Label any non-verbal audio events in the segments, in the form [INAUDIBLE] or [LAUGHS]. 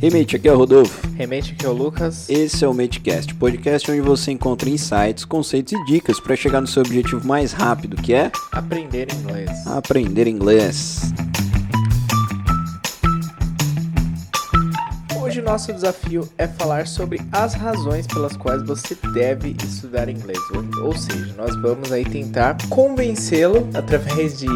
Hey mate, aqui é o Rodolfo. Remente aqui é o Lucas. Esse é o Matecast, podcast onde você encontra insights, conceitos e dicas para chegar no seu objetivo mais rápido, que é Aprender inglês. aprender inglês. Nosso desafio é falar sobre as razões pelas quais você deve estudar inglês. Ou, seja, nós vamos aí tentar convencê-lo através de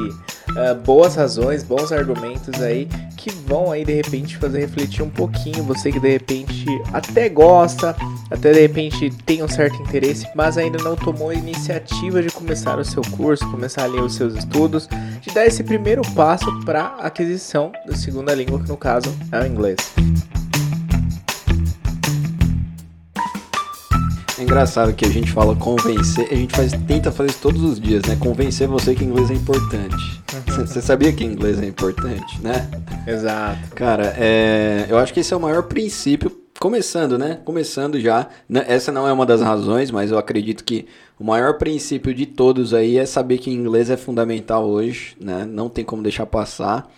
ah, boas razões, bons argumentos aí que vão aí de repente fazer refletir um pouquinho você que de repente até gosta, até de repente tem um certo interesse, mas ainda não tomou a iniciativa de começar o seu curso, começar ali os seus estudos, de dar esse primeiro passo para aquisição da segunda língua, que no caso é o inglês. Engraçado que a gente fala convencer, a gente faz, tenta fazer isso todos os dias, né? Convencer você que inglês é importante. Você sabia que inglês é importante, né? Exato. Cara, é, eu acho que esse é o maior princípio, começando, né? Começando já. Né, Essa não é uma das razões, mas eu acredito que o maior princípio de todos aí é saber que inglês é fundamental hoje, né? Não tem como deixar passar.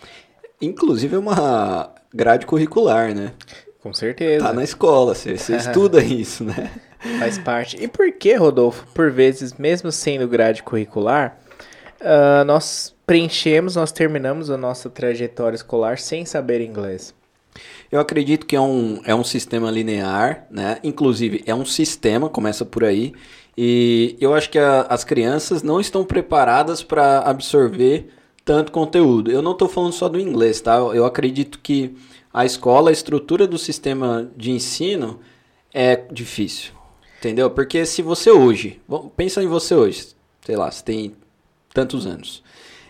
Inclusive é uma grade curricular, né? Com certeza. Tá na escola, você, você estuda [LAUGHS] isso, né? Faz parte. E por que, Rodolfo, por vezes, mesmo sendo grade curricular, ah, nós preenchemos, nós terminamos a nossa trajetória escolar sem saber inglês? Eu acredito que é um, é um sistema linear, né? Inclusive, é um sistema, começa por aí. E eu acho que a- as crianças não estão preparadas para absorver tanto conteúdo. Eu não estou falando só do inglês, tá? Eu acredito que a escola, a estrutura do sistema de ensino é difícil. Entendeu? Porque se você hoje, pensa em você hoje, sei lá, você tem tantos anos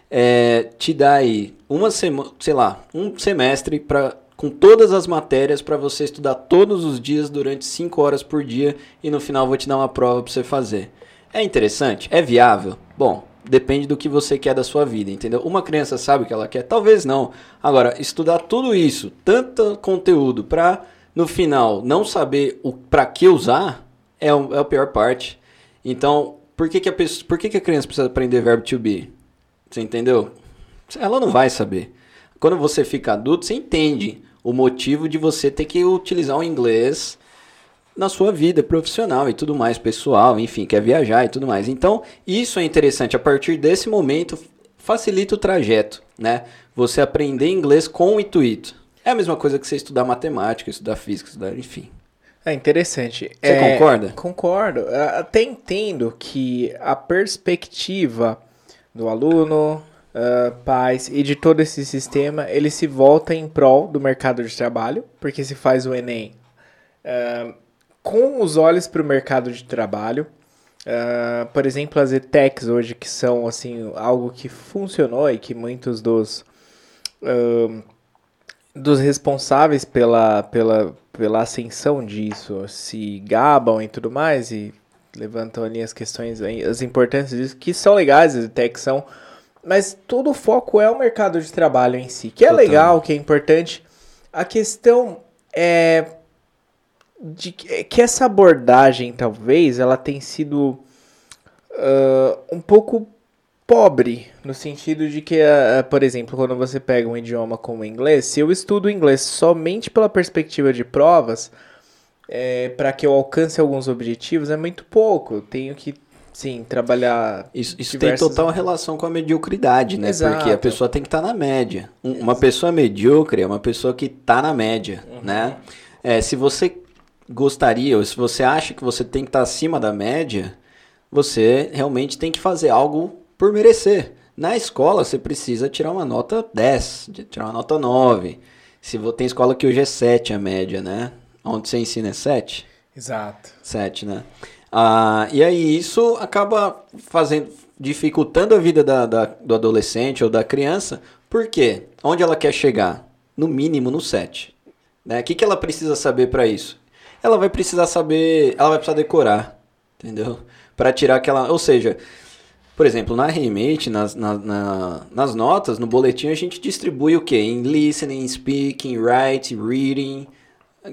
é, te dá aí uma semana, sei lá, um semestre para com todas as matérias para você estudar todos os dias durante 5 horas por dia e no final vou te dar uma prova para você fazer. É interessante? É viável? Bom, depende do que você quer da sua vida, entendeu? Uma criança sabe o que ela quer? Talvez não. Agora, estudar tudo isso, tanto conteúdo para no final não saber para que usar é, o, é a pior parte. Então, por que, que, a, pessoa, por que, que a criança precisa aprender verbo to be? Você entendeu? Ela não vai saber. Quando você fica adulto, você entende o motivo de você ter que utilizar o inglês na sua vida profissional e tudo mais, pessoal, enfim, quer viajar e tudo mais. Então, isso é interessante. A partir desse momento, facilita o trajeto, né? Você aprender inglês com o intuito. É a mesma coisa que você estudar matemática, estudar física, estudar, enfim. É interessante. Você É, concorda? Concordo. Ah, Até entendo que a perspectiva do aluno, ah, pais e de todo esse sistema, ele se volta em prol do mercado de trabalho, porque se faz o Enem ah, com os olhos para o mercado de trabalho. Ah, por exemplo, as ETECs hoje, que são assim algo que funcionou e que muitos dos dos responsáveis pela, pela, pela ascensão disso se gabam e tudo mais e levantam ali as questões, as importâncias disso, que são legais, até que são, mas todo o foco é o mercado de trabalho em si, que é Total. legal, que é importante. A questão é de que, é essa abordagem, talvez, ela tem sido ah, um pouco pobre, no sentido de que, ah, por exemplo, quando você pega um idioma como o inglês, se eu estudo inglês somente pela perspectiva de provas, para que eu alcance alguns objetivos, é muito pouco. Eu tenho que, sim, trabalhar. Isso, isso diversas- tem total relação com a mediocridade, né? Exato. Porque a pessoa tem que estar na média. Um- uma pessoa medíocre é uma pessoa que está na média, Uhum. né? É, se você gostaria, ou se você acha que você tem que estar acima da média, você realmente tem que fazer algo por merecer. Na escola, você precisa tirar uma nota 10, de- tirar uma nota 9. Se tem escola que hoje é 7 a média, né? Onde você ensina é 7? Exato. 7, né? Ah, e aí isso acaba fazendo, dificultando a vida da, da- do adolescente ou da criança, por quê? Onde ela quer chegar? No mínimo no 7. Né? O que, que ela precisa saber para isso? Ela vai precisar saber, ela vai precisar decorar, entendeu? Para tirar aquela, ou seja, por exemplo, na Remate, nas, na- na- nas notas, no boletim, a gente distribui o quê? Em listening, speaking, writing, reading,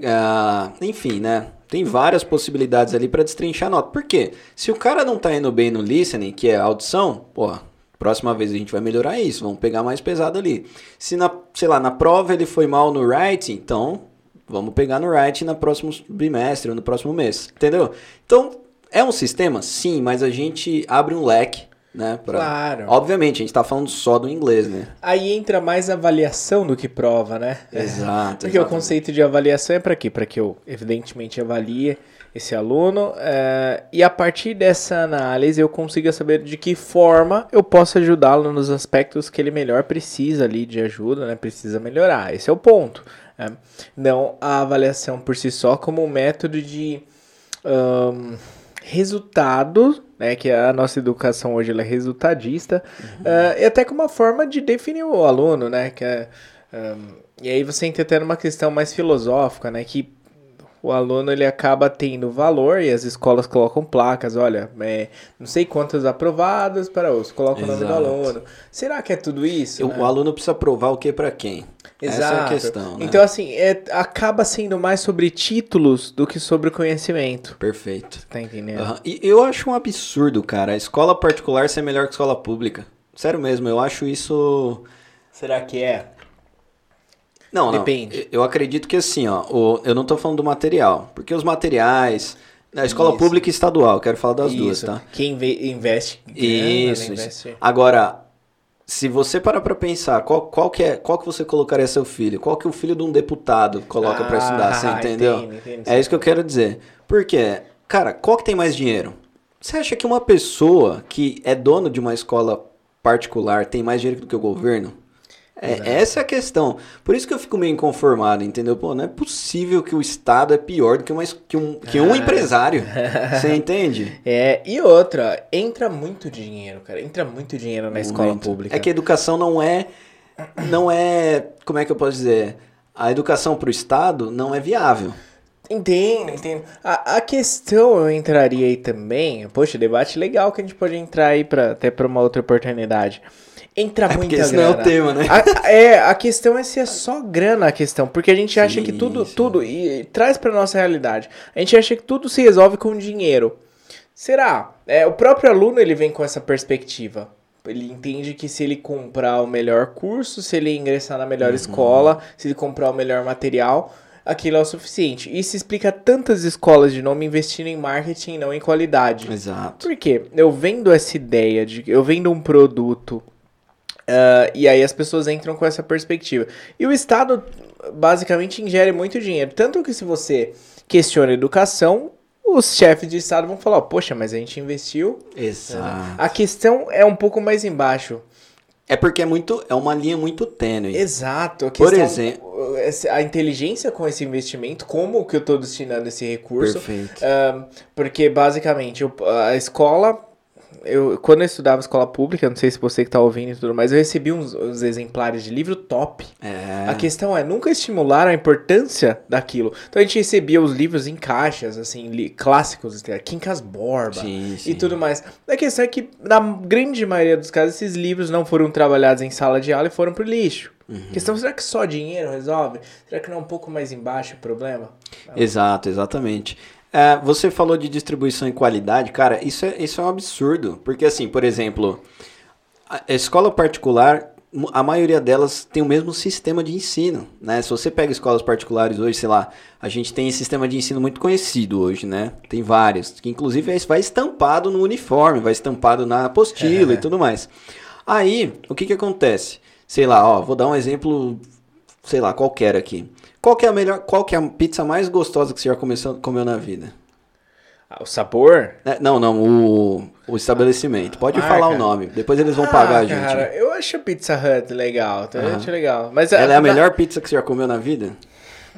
ah, enfim, né? Tem várias possibilidades ali para destrinchar a nota. Por quê? Se o cara não tá indo bem no listening, que é audição, pô, próxima vez a gente vai melhorar isso, vamos pegar mais pesado ali. Se na, sei lá, na prova ele foi mal no writing, então vamos pegar no write no próximo bimestre ou no próximo mês, entendeu? Então, é um sistema? Sim, mas a gente abre um leque né? Pra... Claro. Obviamente, a gente tá falando só do inglês, né? Aí entra mais avaliação do que prova, né? [LAUGHS] Exato. Porque exatamente. o conceito de avaliação é para quê? Para que eu, evidentemente, avalie esse aluno é, e a partir dessa análise eu consiga saber de que forma eu posso ajudá-lo nos aspectos que ele melhor precisa ali de ajuda, né? Precisa melhorar. Esse é o ponto. É. Não a avaliação por si só como um método de um, resultado né, que a nossa educação hoje é resultadista, uhum. uh, e até como uma forma de definir o aluno, né, que é, um, e aí você entra até numa questão mais filosófica, né, que o aluno ele acaba tendo valor e as escolas colocam placas, olha, é, não sei quantos aprovados para os, colocam Exato. o nome do aluno. Será que é tudo isso? O, né? o aluno precisa provar o que para quem? Exato. Essa é a questão. Né? Então, assim, é, acaba sendo mais sobre títulos do que sobre conhecimento. Perfeito. Tá entendendo? Uhum. E eu acho um absurdo, cara, a escola particular ser melhor que a escola pública. Sério mesmo, eu acho isso. Será que é? Não, Depende. Não. Eu acredito que assim, ó, o, eu não estou falando do material, porque os materiais, na escola isso. pública e estadual, quero falar das isso. duas, tá? Quem investe. Isso, investe. isso. Agora, se você parar para pensar, qual, qual, que é, qual que você colocaria seu filho? Qual que o filho de um deputado coloca ah, para estudar, você [LAUGHS] entendeu? Entendo, entendo, é isso que eu quero dizer. Porque, cara, qual que tem mais dinheiro? Você acha que uma pessoa que é dono de uma escola particular tem mais dinheiro do que o governo? É, essa é a questão. Por isso que eu fico meio inconformado, entendeu? Pô, não é possível que o Estado é pior do que, uma, que, um, que um ah. empresário. [LAUGHS] Você entende? É, e outra, entra muito dinheiro, cara. Entra muito dinheiro na muito. escola pública. É que a educação não é. Não é. Como é que eu posso dizer? A educação para o Estado não é viável. Entendo, entendo. A, a questão eu entraria aí também. Poxa, debate legal que a gente pode entrar aí pra, até para uma outra oportunidade entra é muita esse grana. não é o tema, né? A, é, a questão é se é só grana a questão, porque a gente acha sim, que tudo, sim. tudo, e, e traz pra nossa realidade, a gente acha que tudo se resolve com dinheiro. Será? É, o próprio aluno, ele vem com essa perspectiva. Ele entende que se ele comprar o melhor curso, se ele ingressar na melhor uhum. escola, se ele comprar o melhor material, aquilo é o suficiente. Isso explica tantas escolas de nome investindo em marketing e não em qualidade. Exato. Por quê? Eu vendo essa ideia de eu vendo um produto Uh, e aí as pessoas entram com essa perspectiva. E o Estado basicamente ingere muito dinheiro. Tanto que se você questiona educação, os chefes de Estado vão falar, poxa, mas a gente investiu. Exato. A questão é um pouco mais embaixo. É porque é muito, é uma linha muito tênue. Exato. Por exemplo, a inteligência com esse investimento, como que eu estou destinando esse recurso? Perfeito. Uh, porque basicamente a escola eu, quando eu estudava escola pública, não sei se você que tá ouvindo e tudo mais, eu recebi uns, uns exemplares de livro top. É. A questão é, nunca estimularam a importância daquilo. Então a gente recebia os livros em caixas, assim, li, clássicos, Quincas Borba sim, sim. e tudo mais. A questão é que, na grande maioria dos casos, esses livros não foram trabalhados em sala de aula e foram pro lixo. Uhum. Questão, será que só dinheiro resolve? Será que não é um pouco mais embaixo o problema? Exato, exatamente. É, você falou de distribuição e qualidade, cara, isso é, isso é um absurdo. Porque, assim, por exemplo, a escola particular, a maioria delas tem o mesmo sistema de ensino, né? Se você pega escolas particulares hoje, sei lá, a gente tem esse sistema de ensino muito conhecido hoje, né? Tem vários, que inclusive vai estampado no uniforme, vai estampado na apostila é. e tudo mais. Aí, o que que acontece? Sei lá, ó, vou dar um exemplo, sei lá, qualquer aqui. Qual que é a melhor, qual que é a pizza mais gostosa que você já começou, comeu na vida? Ah, o sabor? É, não, não, o, o estabelecimento. Pode ah, falar o nome, depois eles vão ah, pagar a gente. Cara, eu acho a Pizza Hut legal, tá? Uhum. acho legal. Mas Ela a, é a melhor pizza que você já comeu na vida?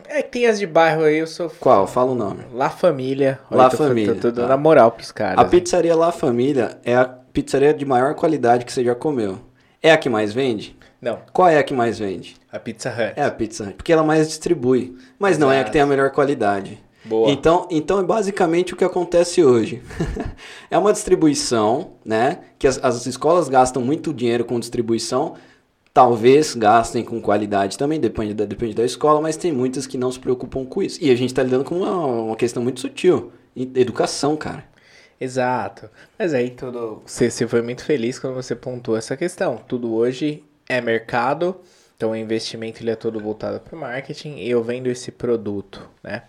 É que tem as de bairro aí, eu sou. Qual? Fala o nome. La Família. La Família. Tô, tô, tô tá. na moral pros caras. A pizzaria La Família é a pizzaria de maior qualidade que você já comeu. É a que mais vende? Não. Qual é a que mais vende? A Pizza Hut. É a Pizza Hut, porque ela mais distribui. Mas Exato. não é a que tem a melhor qualidade. Boa. Então, então é basicamente o que acontece hoje. [LAUGHS] é uma distribuição, né? Que as, as escolas gastam muito dinheiro com distribuição. Talvez gastem com qualidade também, depende da, depende da escola, mas tem muitas que não se preocupam com isso. E a gente está lidando com uma, uma questão muito sutil. Educação, cara. Exato. Mas aí tudo. Você, você foi muito feliz quando você pontuou essa questão. Tudo hoje é mercado Então o investimento ele é todo voltado para o marketing e eu vendo esse produto, né?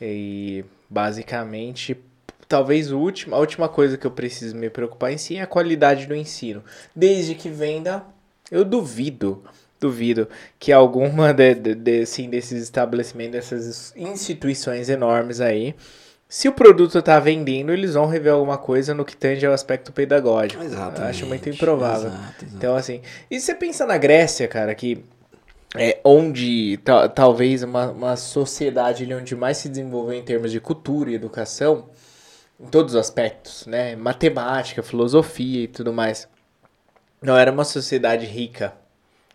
E basicamente, talvez o último, a última coisa que eu preciso me preocupar em si é a qualidade do ensino. Desde que venda, eu duvido, duvido que alguma de, de, de, assim, desses estabelecimentos, dessas instituições enormes aí, se o produto está vendendo, eles vão rever alguma coisa no que tange ao aspecto pedagógico. Exatamente. Eu acho muito improvável. Exato, exato. Então, assim, e você pensa na Grécia, cara, que é onde ta- talvez uma, uma sociedade onde mais se desenvolveu em termos de cultura e educação, em todos os aspectos, né? Matemática, filosofia e tudo mais. Não era uma sociedade rica,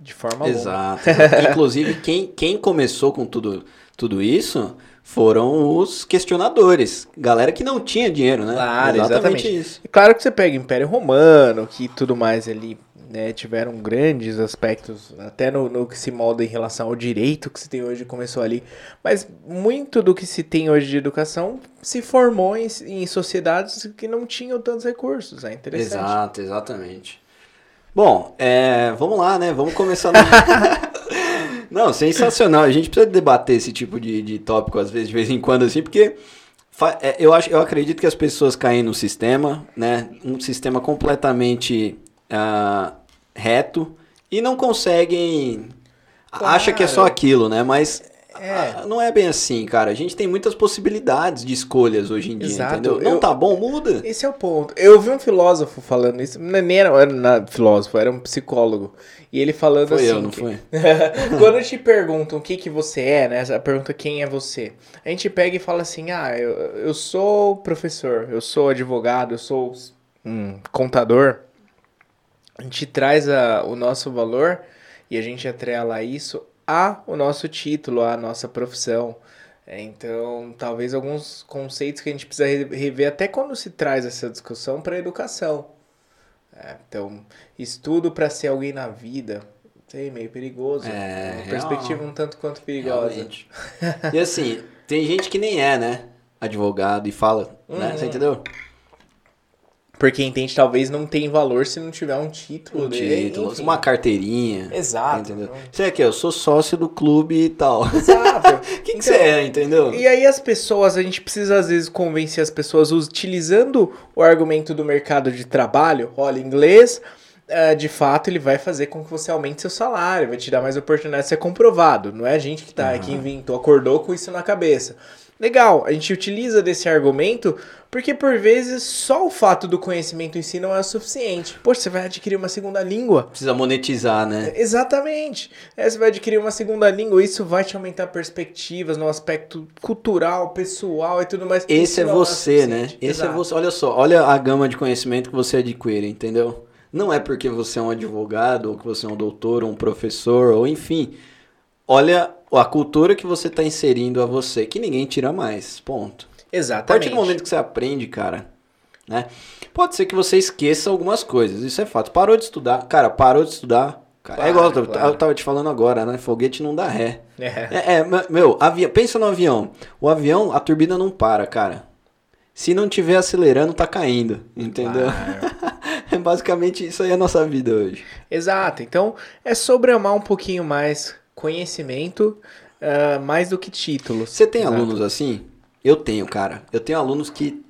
de forma. Exato. Inclusive, quem, quem começou com tudo, tudo isso foram os questionadores. Galera que não tinha dinheiro, né? Claro, exatamente. isso. E claro que você pega o Império Romano, que tudo mais ali, né, tiveram grandes aspectos, até no, no que se molda em relação ao direito que se tem hoje começou ali. Mas muito do que se tem hoje de educação se formou em, em sociedades que não tinham tantos recursos. É interessante. Exato, exatamente. Bom, é, vamos lá, né? Vamos começar. No... [LAUGHS] Não, sensacional. A gente precisa debater esse tipo de, de tópico, às vezes, de vez em quando, assim, porque é, eu, acho, eu acredito que as pessoas caem no sistema, né? Um sistema completamente ah, reto e não conseguem. Acha que é só Claro. aquilo, né? Mas É. não é bem assim, cara. A gente tem muitas possibilidades de escolhas hoje em dia, Exato. entendeu? Não Eu- tá bom, muda. Esse é o ponto. Eu vi um filósofo falando isso, não nem era, era na- filósofo, era um psicólogo. E ele falando Foi assim. eu, não que- foi? [LAUGHS] Quando te perguntam o que, que você é, né? A pergunta quem é você. A gente pega e fala assim: ah, eu, eu sou professor, eu sou advogado, eu sou hum, contador. A gente traz a, o nosso valor e a gente atrela isso a o nosso título, a nossa profissão. É, Então, talvez alguns conceitos que a gente precisa re- rever até quando se traz essa discussão para a educação. É, então, estudo para ser alguém na vida, sei, meio perigoso. É, uma real. perspectiva um tanto quanto perigosa. Realmente. E assim, tem gente que nem é, né? Advogado e fala, né? Uhum. Você entendeu? Porque entende talvez não tem valor se não tiver um título. Um título, uma carteirinha. Exato. Entendeu? Você é que eu sou sócio do clube e tal. Exato. [LAUGHS] O que, que Então, você é, entendeu? E aí as pessoas, a gente precisa às vezes convencer as pessoas utilizando o argumento do mercado de trabalho, olha, inglês, eh, de fato ele vai fazer com que você aumente seu salário, vai te dar mais oportunidade, isso é comprovado, não é a gente que tá que inventou, acordou com isso na cabeça. Legal, a gente utiliza desse argumento porque por vezes só o fato do conhecimento em si não é o suficiente. Poxa, você vai adquirir uma segunda língua. Precisa monetizar, né? Exatamente. É, você vai adquirir uma segunda língua, isso vai te aumentar perspectivas no aspecto cultural, pessoal e tudo mais. Esse é não você, né? suficiente. Esse é você. Olha só, olha a gama de conhecimento que você adquire, entendeu? Não é porque você é um advogado, ou que você é um doutor, ou um professor, ou enfim. Olha a cultura que você está inserindo a você, que ninguém tira mais. Ponto. A Exatamente. partir do momento que você aprende, cara, né? Pode ser que você esqueça algumas coisas, isso é fato. Parou de estudar, cara, parou de estudar. Cara, Claro, é igual eu, claro. eu tava te falando agora, né? Foguete não dá ré. É. É, é, meu, avi... pensa no avião. O avião, a turbina não para, cara. Se não tiver acelerando, tá caindo, entendeu? Claro. [LAUGHS] É basicamente isso aí é a nossa vida hoje. Exato. Então, é sobre amar um pouquinho mais conhecimento, ah, mais do que títulos. Você tem Exato. alunos assim? Eu tenho, cara. Eu tenho alunos que.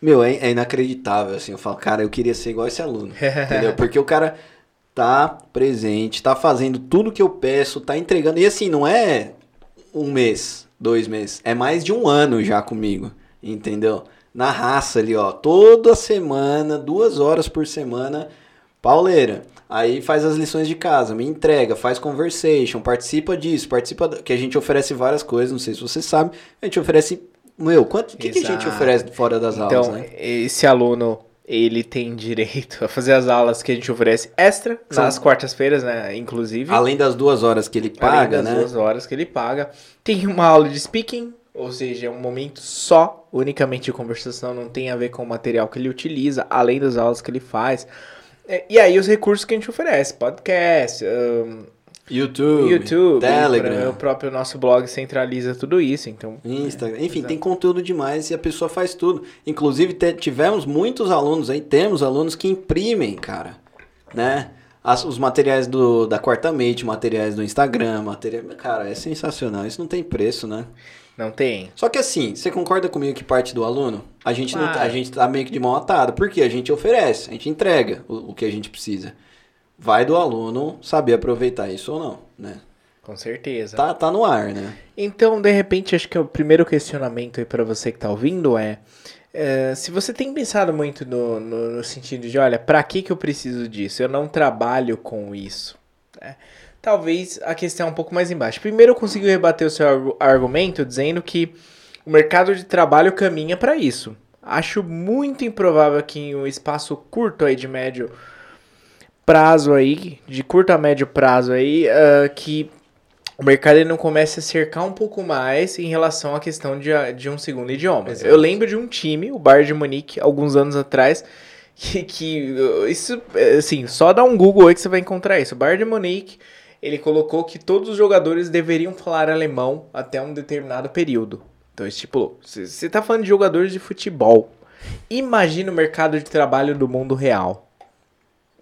Meu, é, é inacreditável, assim. Eu falo, cara, eu queria ser igual esse aluno. [LAUGHS] entendeu? Porque o cara tá presente, tá fazendo tudo que eu peço, tá entregando. E assim, não é um mês, dois meses. É mais de um ano já comigo. Entendeu? Na raça ali, ó. Toda semana, duas horas por semana, pauleira. Aí faz as lições de casa, me entrega, faz conversation, participa disso, participa. da- Que a gente oferece várias coisas, não sei se você sabe. A gente oferece. Meu, quanto. Que, que a gente oferece fora das aulas, Então, né? esse aluno, ele tem direito a fazer as aulas que a gente oferece extra São- nas quartas-feiras, né? Inclusive. Além das duas horas que ele paga, além das né? duas horas que ele paga. Tem uma aula de speaking, ou seja, é um momento só, unicamente de conversação, não tem a ver com o material que ele utiliza, além das aulas que ele faz. É, E aí os recursos que a gente oferece, podcast, ahn, YouTube, YouTube, Telegram, o próprio nosso blog centraliza tudo isso, então... Instagram, enfim, exato. tem conteúdo demais e a pessoa faz tudo. Inclusive, tivemos muitos alunos aí, temos alunos que imprimem, cara, né? As- os materiais do, da Quartamente, materiais do Instagram, material... Cara, é sensacional. Isso não tem preço, né? Não tem. Só que assim, você concorda comigo que parte do aluno? A gente, não, Claro. a gente tá meio que de mão atada. Porque a gente oferece, a gente entrega o, o que a gente precisa. Vai do aluno saber aproveitar isso ou não, né? Com certeza. Tá, tá no ar, né? Então, de repente, acho que o primeiro questionamento aí pra você que tá ouvindo é, é, se você tem pensado muito no, no, no sentido de, olha, pra que que eu preciso disso? Eu não trabalho com isso. né? Talvez a questão é um pouco mais embaixo. Primeiro, eu consigo rebater o seu argu- argumento dizendo que o mercado de trabalho caminha pra isso. Acho muito improvável que em um espaço curto aí de médio prazo aí, de curto a médio prazo aí, ah, que o mercado ele não comece a cercar um pouco mais em relação à questão de, de um segundo idioma. Exato. Eu lembro de um time, o Bayern de Munique, alguns anos atrás, [LAUGHS] que, que isso, é, assim, só dá um Google aí que você vai encontrar isso. O Bayern de Munique, ele colocou que todos os jogadores deveriam falar alemão até um determinado período. Então, estipulou. Você tá falando de jogadores de futebol. Imagina o mercado de trabalho do mundo real.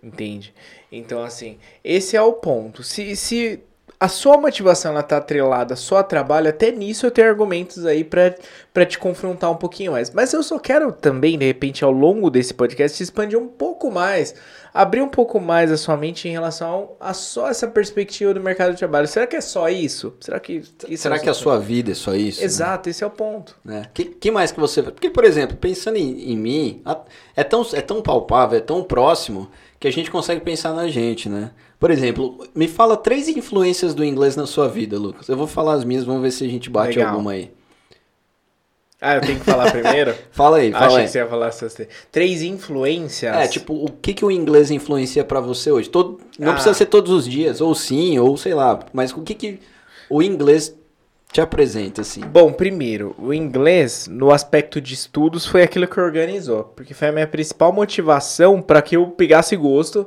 Entende? Então, assim, esse é o ponto. Se, se a sua motivação ela tá atrelada só a trabalho, até nisso eu tenho argumentos aí pra te confrontar um pouquinho mais. Mas eu só quero também, de repente, ao longo desse podcast, expandir um pouco mais, abrir um pouco mais a sua mente em relação a só essa perspectiva do mercado de trabalho. Será que é só isso? Será que isso Será é que a sua vida é só isso? né? Exato, esse é o ponto. né? Que, que mais que você... Porque, por exemplo, pensando em, em mim, é tão, é tão palpável, é tão próximo, que a gente consegue pensar na gente, né? Por exemplo, me fala três influências do inglês na sua vida, Lucas. Eu vou falar as minhas, vamos ver se a gente bate Legal. alguma aí. Ah, eu tenho que falar primeiro? [LAUGHS] Fala aí, fala Achei aí. que você ia falar essas três. Três influências. É, tipo, o que, que o inglês influencia pra você hoje? Todo, não Ah. precisa ser todos os dias, ou sim, ou sei lá, mas o que, que o inglês te apresenta, assim? Bom, primeiro, o inglês, no aspecto de estudos, foi aquilo que organizou. Porque foi a minha principal motivação para que eu pegasse gosto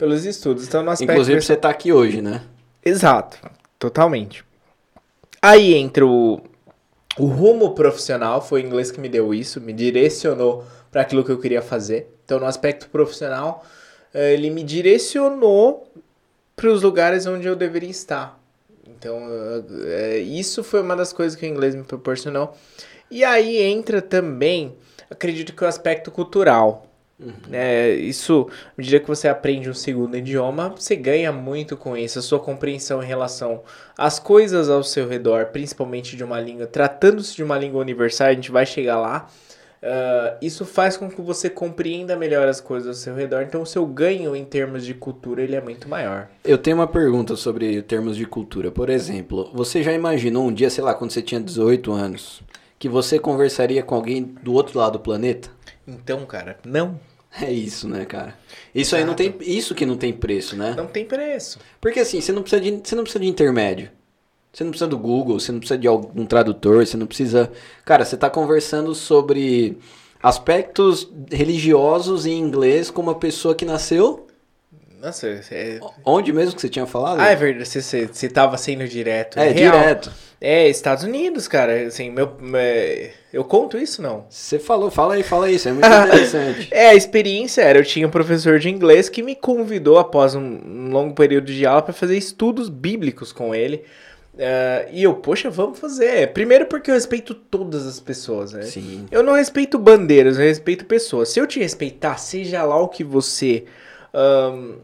pelos estudos. Então, no aspecto. Inclusive, você tá aqui hoje, né? Exato, totalmente. Aí entra o, o rumo profissional, foi o inglês que me deu isso, me direcionou para aquilo que eu queria fazer. Então, no aspecto profissional, eh, ele me direcionou para os lugares onde eu deveria estar. Então, eh, isso foi uma das coisas que o inglês me proporcionou. E aí entra também, acredito que o aspecto cultural. É, isso, à medida que você aprende um segundo idioma, você ganha muito com isso, a sua compreensão em relação às coisas ao seu redor, principalmente de uma língua, tratando-se de uma língua universal, a gente vai chegar lá. ah, isso faz com que você compreenda melhor as coisas ao seu redor, então o seu ganho em termos de cultura ele é muito maior. Eu tenho uma pergunta sobre termos de cultura. Por exemplo, você já imaginou um dia, sei lá, quando você tinha 18 anos, que você conversaria com alguém do outro lado do planeta? Então, cara, não, É isso, né, cara? Isso aí não tem, isso que não tem preço, né? não tem preço. Porque assim, você não precisa de, você não precisa de intermédio. Você não precisa do Google, você não precisa de algum tradutor, você não precisa. Cara, você tá conversando sobre aspectos religiosos em inglês com uma pessoa que nasceu. Nossa, é... Onde mesmo que você tinha falado? Ah, é verdade, você, você, você tava sendo direto. É, real. direto. É, Estados Unidos, cara. Assim, meu, é, eu conto isso, não? Você falou, fala aí, fala aí, isso é muito interessante. [LAUGHS] É, a experiência era, eu tinha um professor de inglês que me convidou após um, um longo período de aula para fazer estudos bíblicos com ele. Ah, e eu, poxa, vamos fazer. Primeiro porque eu respeito todas as pessoas, né? Sim. Eu não respeito bandeiras, eu respeito pessoas. Se eu te respeitar, seja lá o que você. ahn,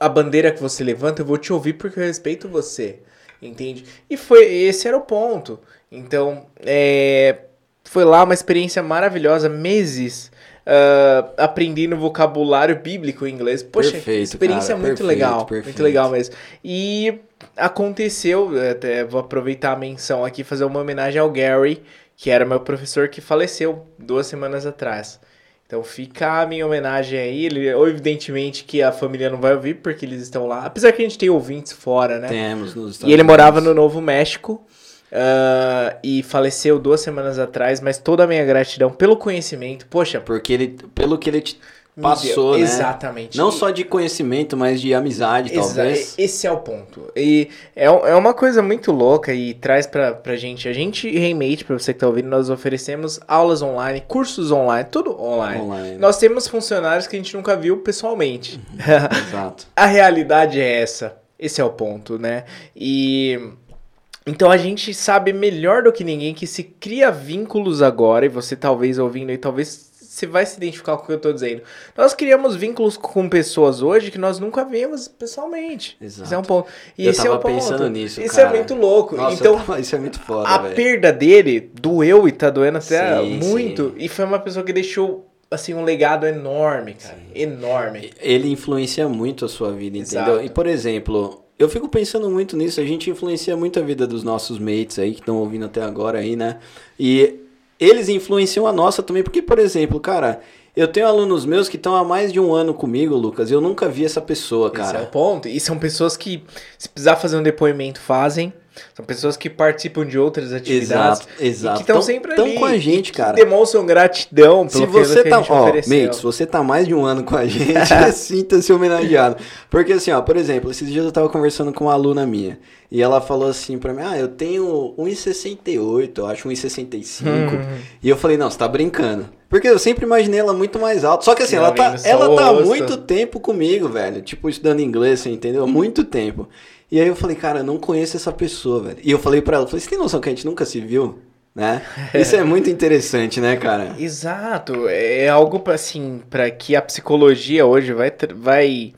a bandeira que você levanta, eu vou te ouvir porque eu respeito você. Entende? E foi esse era o ponto. Então, é, foi lá uma experiência maravilhosa, meses ah, aprendendo vocabulário bíblico em inglês. Poxa, Perfeito, experiência cara, muito perfeito, legal, muito perfeito. legal mesmo. E aconteceu, até vou aproveitar a menção aqui, fazer uma homenagem ao Gary, que era meu professor que faleceu duas semanas atrás. Então fica a minha homenagem aí. Ele, evidentemente que a família não vai ouvir porque eles estão lá. Apesar que a gente tem ouvintes fora, né? Temos nos Estados E ele morava Unidos. no Novo México ah, e faleceu duas semanas atrás, mas toda a minha gratidão pelo conhecimento. Poxa, Porque ele, pelo que ele te passou, deu. né? Exatamente. Não E- só de conhecimento, mas de amizade, Exa- talvez. Esse é o ponto. E é, é uma coisa muito louca e traz pra, pra gente. A gente, Remate, pra você que tá ouvindo, nós oferecemos aulas online, cursos online, tudo online. Online. Nós temos funcionários que a gente nunca viu pessoalmente. [LAUGHS] Exato. a realidade é essa. Esse é o ponto, né? E. Então a gente sabe melhor do que ninguém que se cria vínculos agora, e você talvez ouvindo aí, talvez você vai se identificar com o que eu tô dizendo. Nós criamos vínculos com pessoas hoje que nós nunca vimos pessoalmente. Exato. Esse é um ponto. E Eu esse é o ponto. pensando nisso, Isso cara. é muito louco. Nossa, então, tava- isso é muito foda, a velho. perda dele doeu e tá doendo até Sim, muito. sim. E foi uma pessoa que deixou, assim, um legado enorme, cara. Enorme. Ele influencia muito a sua vida, Exato. entendeu? E, por exemplo, eu fico pensando muito nisso. A gente influencia muito a vida dos nossos mates aí, que estão ouvindo até agora aí, né? E eles influenciam a nossa também, porque, por exemplo, cara, eu tenho alunos meus que estão há mais de um ano comigo, Lucas, e eu nunca vi essa pessoa, Esse é o cara. ponto. E são pessoas que, se precisar fazer um depoimento, fazem. São pessoas que participam de outras atividades. Exato, exato. E que estão Tão- sempre tão ali. com a gente, e que cara. demonstram gratidão Se pelo você que tá, a gente ó, ofereceu. mate, se você tá mais de um ano com a gente, [LAUGHS] [LAUGHS] sinta-se homenageado. Porque assim, ó, por exemplo, esses dias eu tava conversando com uma aluna minha, e ela falou assim pra mim: "Ah, eu tenho 1,68, eu acho 1,65". Hum. E eu falei: "Não, você tá brincando". Porque eu sempre imaginei ela muito mais alta. Só que assim, Ela ela tá, ela tá há muito tempo comigo, velho. Tipo, estudando inglês, você entendeu? Muito tempo. E aí eu falei, cara, eu não conheço essa pessoa, velho. E eu falei pra ela, falei, você tem noção que a gente nunca se viu? Né? [LAUGHS] Isso é muito interessante, né, cara? Exato, é algo assim, para que a psicologia hoje vai, vai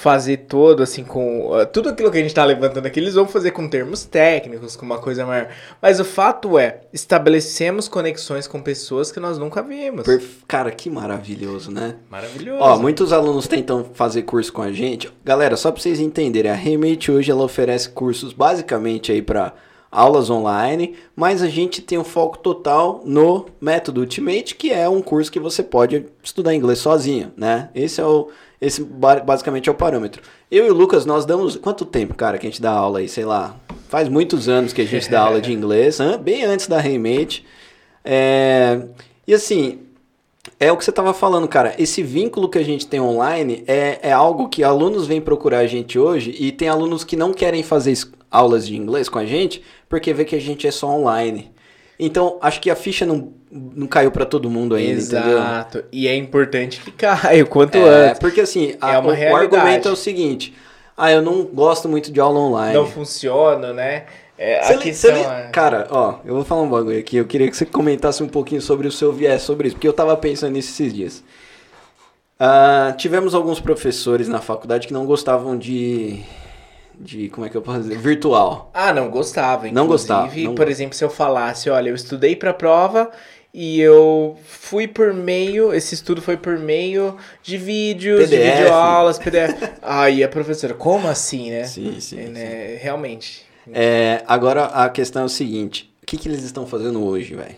fazer todo assim com uh, tudo aquilo que a gente tá levantando aqui, eles vão fazer com termos técnicos, com uma coisa maior. Mas o fato é, estabelecemos conexões com pessoas que nós nunca vimos. Perf- Cara, que maravilhoso, né? Maravilhoso. Ó, muitos alunos tentam fazer curso com a gente. Galera, só pra vocês entenderem, a Remate hoje ela oferece cursos basicamente aí pra aulas online, mas a gente tem um foco total no método Ultimate, que é um curso que você pode estudar inglês sozinho, né? Esse é o esse ba- basicamente é o parâmetro. Eu e o Lucas, nós damos quanto tempo, cara, que a gente dá aula aí, sei lá, faz muitos anos que a gente dá aula de [LAUGHS] inglês, bem antes da Remate. É... E assim, é o que você estava falando, cara. Esse vínculo que a gente tem online é, é algo que alunos vêm procurar a gente hoje e tem alunos que não querem fazer aulas de inglês com a gente porque vê que a gente é só online. Então, acho que a ficha não, não caiu para todo mundo ainda, entendeu? Exato. E é importante que [LAUGHS] caia o quanto É, antes. porque assim, É o, o argumento é o seguinte: ah, eu não gosto muito de aula online. Não funciona, né? É, Você a questão li- é... Cara, ó, eu vou falar um bagulho aqui. Eu queria que você comentasse um pouquinho sobre o seu viés sobre isso, porque eu tava pensando nisso esses dias. Ah, tivemos alguns professores na faculdade que não gostavam de. De. como é que eu posso dizer? Virtual. Ah, não gostava. Não inclusive, gostava, não por exemplo, se eu falasse, olha, eu estudei pra prova e eu fui por meio, esse estudo foi por meio de vídeos, de PDF. videoaulas, PDF. [LAUGHS] Aí a professora, como assim, né? Sim, sim. É, sim. né? Realmente. É, agora a questão é o seguinte: o que, que eles estão fazendo hoje, velho?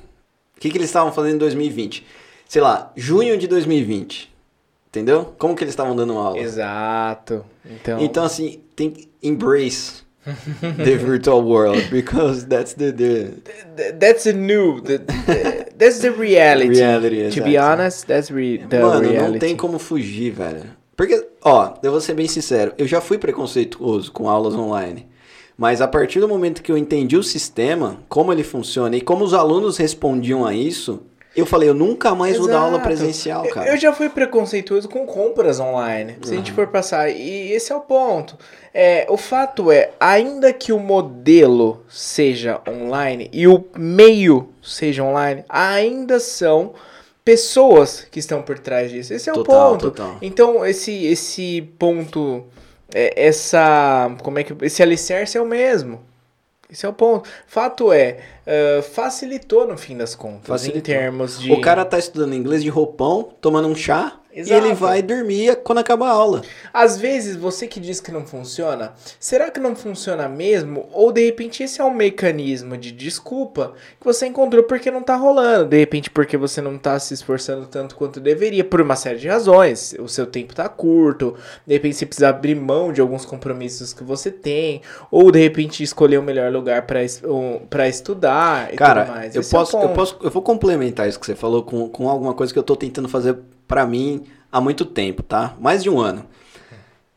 O que, que eles estavam fazendo em 2020? Sei lá, junho de 2020. Entendeu? Como que eles estavam dando aula? Exato. Então, Então, assim, tem embrace the [LAUGHS] virtual world, because that's the, the th- that's the new, the, the- that's the reality. reality. To be honest, that's re the Mano, reality. não tem como fugir, velho. Porque, ó, eu vou ser bem sincero, eu já fui preconceituoso com aulas online. Mas a partir do momento que eu entendi o sistema, como ele funciona e como os alunos respondiam a isso, eu falei, eu nunca mais vou dar aula Exato. presencial, cara. Eu já fui preconceituoso com compras online. Se a gente for passar, e esse é o ponto. É, o fato é, ainda que o modelo seja online e o meio seja online, ainda são pessoas que estão por trás disso. Esse é Total, o ponto. total. Então, esse, esse ponto, é, essa, como é que, esse alicerce é o mesmo. Esse é o ponto. Fato é, ah, facilitou no fim das contas, Facilitou. em termos de... O cara tá estudando inglês de roupão, tomando um chá, e Exato. ele vai dormir quando acaba a aula. Às vezes, você que diz que não funciona, será que não funciona mesmo? Ou de repente esse é um mecanismo de desculpa que você encontrou porque não tá rolando? De repente porque você não tá se esforçando tanto quanto deveria, por uma série de razões. O seu tempo tá curto, de repente você precisa abrir mão de alguns compromissos que você tem, ou de repente escolher o melhor lugar para para estudar e Cara, tudo mais. eu Esse é posso, eu ponto. posso, eu vou complementar isso que você falou com, com alguma coisa que eu tô tentando fazer pra mim há muito tempo, tá? Mais de um ano.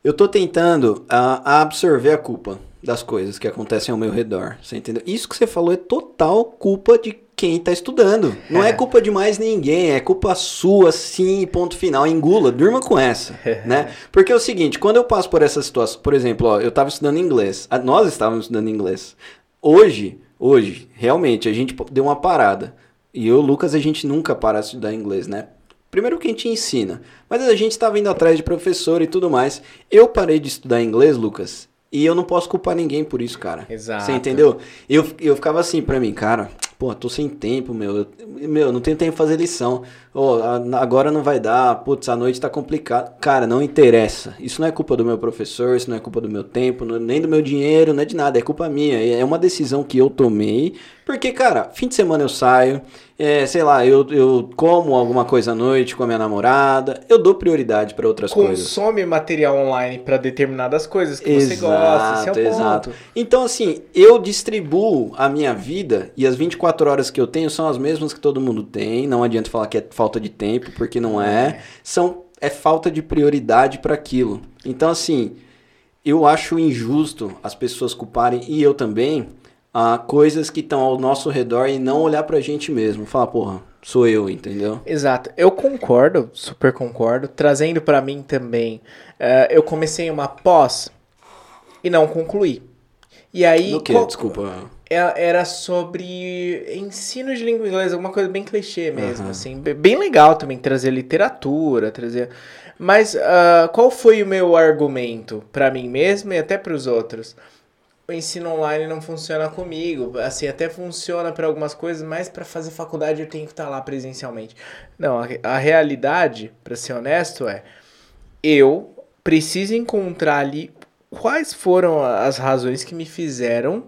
Eu tô tentando a, absorver a culpa das coisas que acontecem ao meu redor. Você entendeu? Isso que você falou é total culpa de quem está estudando. Não é. é. culpa de mais ninguém, é culpa sua, sim, ponto final. Engula, durma com essa, [LAUGHS] né? Porque é o seguinte, quando eu passo por essa situação, por exemplo, ó, eu estava estudando inglês, nós estávamos estudando inglês. Hoje, hoje, realmente, a gente deu uma parada. E eu, Lucas, a gente nunca para de estudar inglês, né? Primeiro que a gente ensina, mas a gente estava indo atrás de professor e tudo mais. Eu parei de estudar inglês, Lucas, e eu não posso culpar ninguém por isso, cara. Exato. Você entendeu? Eu, eu ficava assim pra mim, cara, pô, tô sem tempo, meu. Eu, meu, não tenho tempo pra fazer lição. Oh, agora não vai dar, putz, a noite tá complicado. Cara, não interessa. Isso não é culpa do meu professor, isso não é culpa do meu tempo, não, nem do meu dinheiro, não é de nada, é culpa minha. É uma decisão que eu tomei. Porque, cara, fim de semana eu saio, é, sei lá, eu, eu como alguma coisa à noite com a minha namorada, eu dou prioridade para outras Consome coisas. Consome material online para determinadas coisas que exato, você gosta, esse é o exato. Ponto. Então, assim, eu distribuo a minha vida e as 24 horas que eu tenho são as mesmas que todo mundo tem. Não adianta falar que é falta de tempo, porque não é. é. São, é falta de prioridade para aquilo. Então, assim, eu acho injusto as pessoas culparem, e eu também, a coisas que estão ao nosso redor e não olhar pra gente mesmo. Falar, porra, sou eu, entendeu? Exato. Eu concordo, super concordo. Trazendo para mim também, uh, eu comecei uma pós e não concluí. E aí. Que? Qual... Desculpa. É, era sobre ensino de língua inglesa, alguma coisa bem clichê mesmo, uhum. assim. Bem legal também trazer literatura, trazer. Mas uh, qual foi o meu argumento para mim mesmo e até para os outros? Ensino online não funciona comigo. Assim, até funciona para algumas coisas, mas para fazer faculdade eu tenho que estar tá lá presencialmente. Não, a, a realidade, para ser honesto, é eu preciso encontrar ali quais foram as razões que me fizeram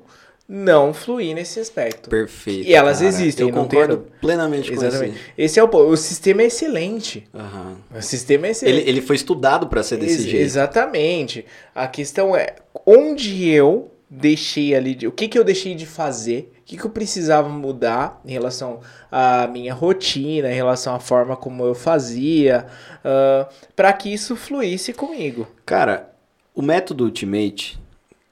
não fluir nesse aspecto. Perfeito. E elas cara. existem. Eu concordo tenho... plenamente Exatamente. com isso. Esse é o O sistema é excelente. Uhum. O sistema é excelente. Ele, ele foi estudado para ser desse Ex jeito. Exatamente. A questão é onde eu deixei ali, de, o que, que eu deixei de fazer, o que, que eu precisava mudar em relação à minha rotina, em relação à forma como eu fazia, uh, para que isso fluísse comigo. Cara, o método Ultimate,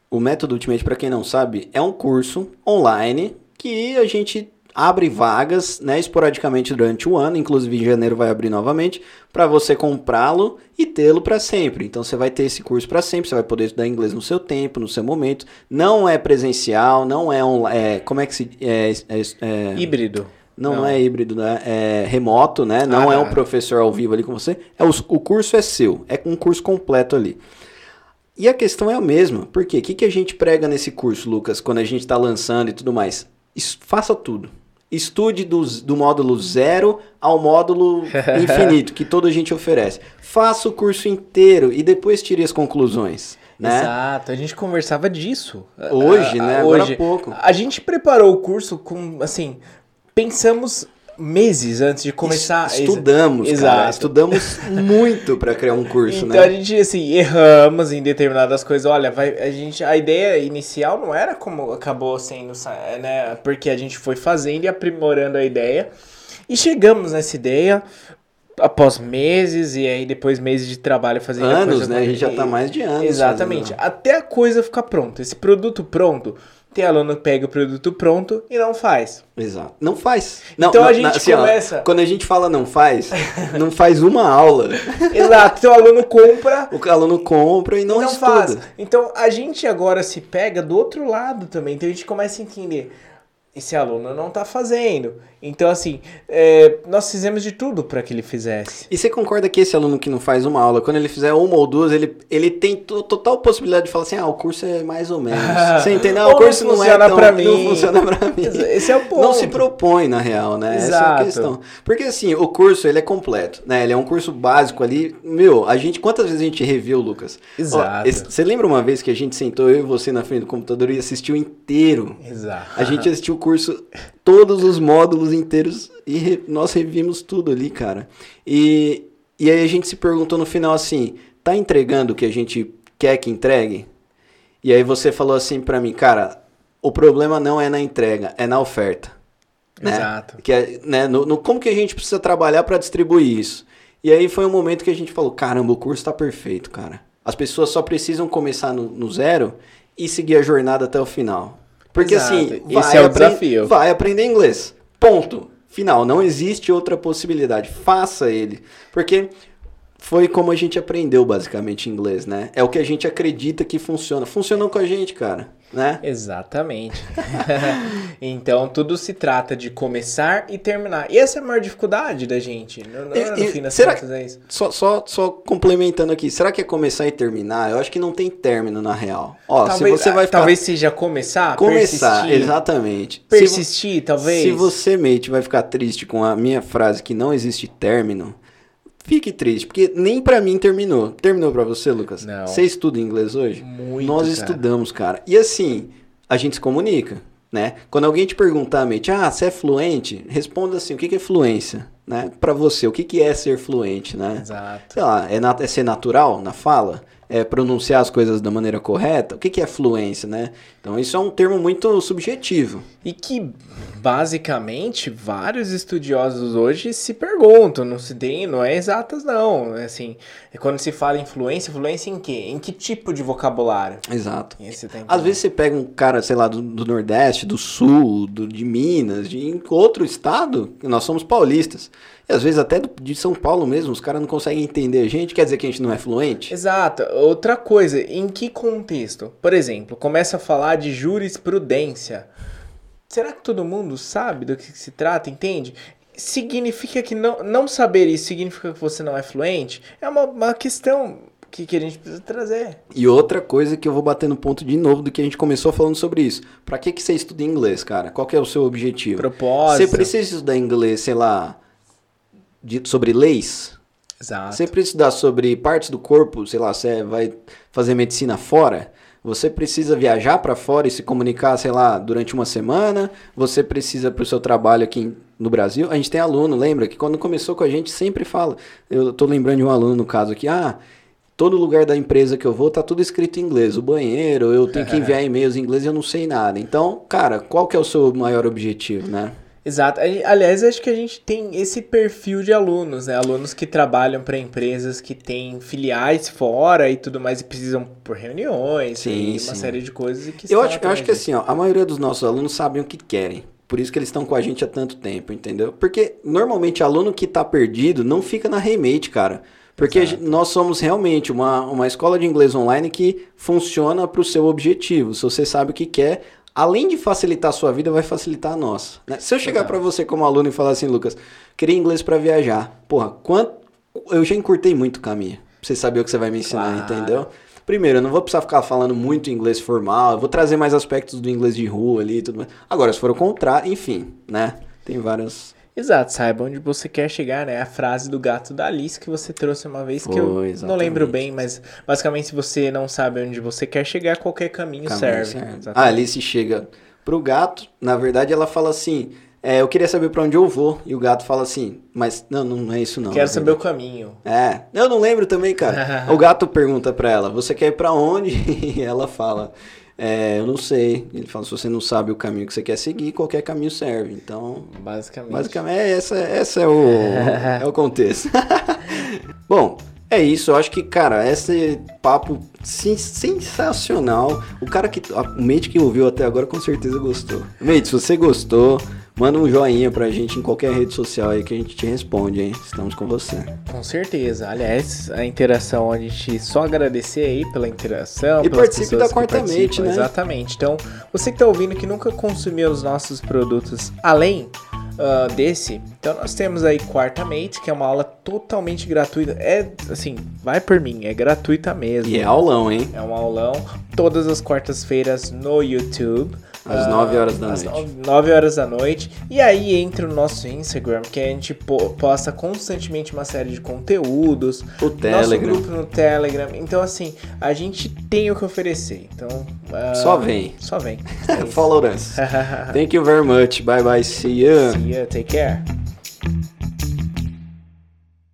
o método Ultimate, para quem não sabe, é um curso online que a gente abre vagas, né, esporadicamente durante o ano, inclusive em janeiro vai abrir novamente, para você comprá-lo e tê-lo para sempre. Então você vai ter esse curso para sempre, você vai poder estudar inglês no seu tempo, no seu momento. Não é presencial, não é online, é, como é que se é, é, é híbrido. Não, não, é híbrido, né? É remoto, né? Não ah, é um professor ao vivo ali com você. É o, o curso é seu, é um curso completo ali. E a questão é a mesma. Por quê? O que, que a gente prega nesse curso, Lucas, quando a gente está lançando e tudo mais? Isso, faça tudo estude do, do módulo zero ao módulo [LAUGHS] infinito, que toda a gente oferece. Faça o curso inteiro e depois tire as conclusões. Né? Exato, a gente conversava disso. Hoje, né? Agora há pouco. A gente preparou o curso com, assim, pensamos meses antes de começar. Estudamos, Exato. Cara, estudamos [LAUGHS] muito para criar um curso, então, né? Então a gente assim erramos em determinadas coisas. Olha, vai, a gente a ideia inicial não era como acabou sendo, né? Porque a gente foi fazendo e aprimorando a ideia e chegamos nessa ideia após meses e aí depois meses de trabalho fazendo anos, né? A gente já tá mais de anos. Exatamente. Fazendo. Até a coisa ficar pronta. Esse produto pronto tem aluno que pega o produto pronto e não faz. Exato. Não faz. Não, então não, a gente assim, começa. Ó, quando a gente fala não faz, não faz uma aula. [LAUGHS] Exato. Então o aluno compra. O aluno compra e não, e não faz. Então a gente agora se pega do outro lado também. Então a gente começa a entender esse aluno não está fazendo. Então, assim, é, nós fizemos de tudo para que ele fizesse. E você concorda que esse aluno que não faz uma aula, quando ele fizer uma ou duas, ele, ele tem total possibilidade de falar assim: ah, o curso é mais ou menos. [LAUGHS] você entendeu? O curso não, não é tão, pra [LAUGHS] mim. Não funciona para [LAUGHS] mim. Esse é o ponto. Não se propõe, na real, né? Exato. Essa é a questão. Porque, assim, o curso, ele é completo, né? Ele é um curso básico ali. Meu, a gente, quantas vezes a gente reviu, Lucas? Exato. Ó, você lembra uma vez que a gente sentou, eu e você, na frente do computador e assistiu inteiro? Exato. A gente assistiu o curso todos os módulos inteiros e re, nós revimos tudo ali, cara. E, e aí a gente se perguntou no final assim: tá entregando o que a gente quer que entregue? E aí você falou assim para mim, cara, o problema não é na entrega, é na oferta. Né? Exato. Que é, né, no, no, como que a gente precisa trabalhar para distribuir isso? E aí foi um momento que a gente falou: caramba, o curso tá perfeito, cara. As pessoas só precisam começar no, no zero e seguir a jornada até o final. Porque Exato. assim, Esse vai, é o desafio. vai aprender inglês. Ponto. Final. Não existe outra possibilidade. Faça ele. Porque foi como a gente aprendeu basicamente inglês, né? É o que a gente acredita que funciona. Funcionou com a gente, cara, né? Exatamente. [LAUGHS] então tudo se trata de começar e terminar. E essa é a maior dificuldade da gente. No, no, E- no e fim das será contas é isso. Só, só, só complementando aqui, será que é começar e terminar? Eu acho que não tem término na real. Ó, Talvez, se você vai ficar... talvez seja começar, começar, persistir, exatamente. Se persistir, talvez. Se você, mate, vai ficar triste com a minha frase que não existe término, fique triste, porque nem pra mim terminou. Terminou pra você, Lucas? Não. Você estuda inglês hoje? Muito, Nós cara. estudamos, cara. E assim, a gente se comunica, né? Quando alguém te perguntar, mate, ah, você é fluente? Responda assim, o que que é fluência? Né? Pra você, o que que é ser fluente, né? Exato. sei lá, é, é ser natural na fala? É pronunciar as coisas da maneira correta? O que, que é fluência, né? Então, isso é um termo muito subjetivo. E que, basicamente, vários estudiosos hoje se perguntam, não se tem, não é exatas não, é assim, é quando se fala em fluência, fluência em quê? Em que tipo de vocabulário? Exato. Às vezes você pega um cara, sei lá, do, do Nordeste, do Sul, do, de Minas, de outro estado, nós somos paulistas. E às vezes até de São Paulo mesmo, os caras não conseguem entender a gente, quer dizer que a gente não é fluente? Exato. Outra coisa, em que contexto? Por exemplo, começa a falar de jurisprudência. Será que todo mundo sabe do que se trata, entende? Significa que não, não saber isso significa que você não é fluente? É uma, uma questão que, que a gente precisa trazer. E outra coisa que eu vou bater no ponto de novo do que a gente começou falando sobre isso. Pra que, que você estuda inglês, cara? Qual que é o seu objetivo? Propósito. Você precisa estudar inglês, sei lá, de- sobre leis? Exato. Você precisa estudar sobre partes do corpo, sei lá, você vai fazer medicina fora? Você precisa viajar para fora e se comunicar, sei lá, durante uma semana? Você precisa para o seu trabalho aqui no Brasil? A gente tem aluno, lembra? Que quando começou com a gente sempre fala. Eu tô lembrando de um aluno no caso aqui, ah. Todo lugar da empresa que eu vou tá tudo escrito em inglês. O banheiro, eu tenho que [LAUGHS] enviar e-mails em inglês e eu não sei nada. Então, cara, qual que é o seu maior objetivo, né? Exato. Ali- Aliás, acho que a gente tem esse perfil de alunos, né? Alunos que trabalham para empresas que têm filiais fora e tudo mais e precisam por reuniões Sim, e uma sim. série de coisas. Que Eu acho, eu acho que assim, ó, a maioria dos nossos alunos sabem o que querem. Por isso que eles estão com a gente há tanto tempo, entendeu? Porque normalmente aluno que tá perdido não fica na Remate, cara. Porque gente- nós somos realmente uma, uma escola de inglês online que funciona para o seu objetivo. Se você sabe o que quer, além de facilitar a sua vida, vai facilitar a nossa. né? Se eu chegar para você como aluno e falar assim, Lucas, queria inglês para viajar. Porra, quanto... eu já encurtei muito o caminho. Pra você saber o que você vai me ensinar, Claro. entendeu? Primeiro, eu não vou precisar ficar falando muito inglês formal, eu vou trazer mais aspectos do inglês de rua ali e tudo mais. Agora, se for o contrário, enfim, né? Tem várias. Exato, saiba onde você quer chegar, né? A frase do gato da Alice que você trouxe uma vez que eu Foi, não lembro exatamente. bem, mas basicamente se você não sabe onde você quer chegar, qualquer caminho, caminho serve. certo. A Exatamente. Alice chega pro gato, na verdade ela fala assim: é, eu queria saber pra onde eu vou. E o gato fala assim: mas não, não é isso não. Quero saber o caminho. É, eu não lembro também, cara. [LAUGHS] o gato pergunta pra ela: você quer ir pra onde? [LAUGHS] E ela fala: é, eu não sei. Ele fala: se você não sabe o caminho que você quer seguir, qualquer caminho serve. Então, Basicamente. Basicamente, é, essa, essa é, o, [LAUGHS] é o contexto. [LAUGHS] Bom, é isso. Eu acho que, cara, esse papo sen- sensacional. O cara que. a- O mate que ouviu até agora com certeza gostou. Mate, se você gostou, manda um joinha pra gente em qualquer rede social aí que a gente te responde, hein? Estamos com você. Com certeza. Aliás, a interação, a gente só agradecer aí pela interação. E participe da que Quarta participam. Mente, né? Exatamente. Então, você que tá ouvindo que nunca consumiu os nossos produtos além ah, desse, então nós temos aí Quarta Mate, que é uma aula totalmente gratuita. É assim, vai por mim, é gratuita mesmo. E é aulão, hein? É um aulão todas as quartas-feiras no YouTube. Às Ah, 9 horas da às noite. 9 horas da noite. E aí entra o nosso Instagram, que a gente po- posta constantemente uma série de conteúdos. O Nosso Telegram. grupo no Telegram. Então, assim, a gente tem o que oferecer. Então. ah, Só vem. Só vem. É. Follow us. Thank you very much. Bye bye. See ya. See ya, take care.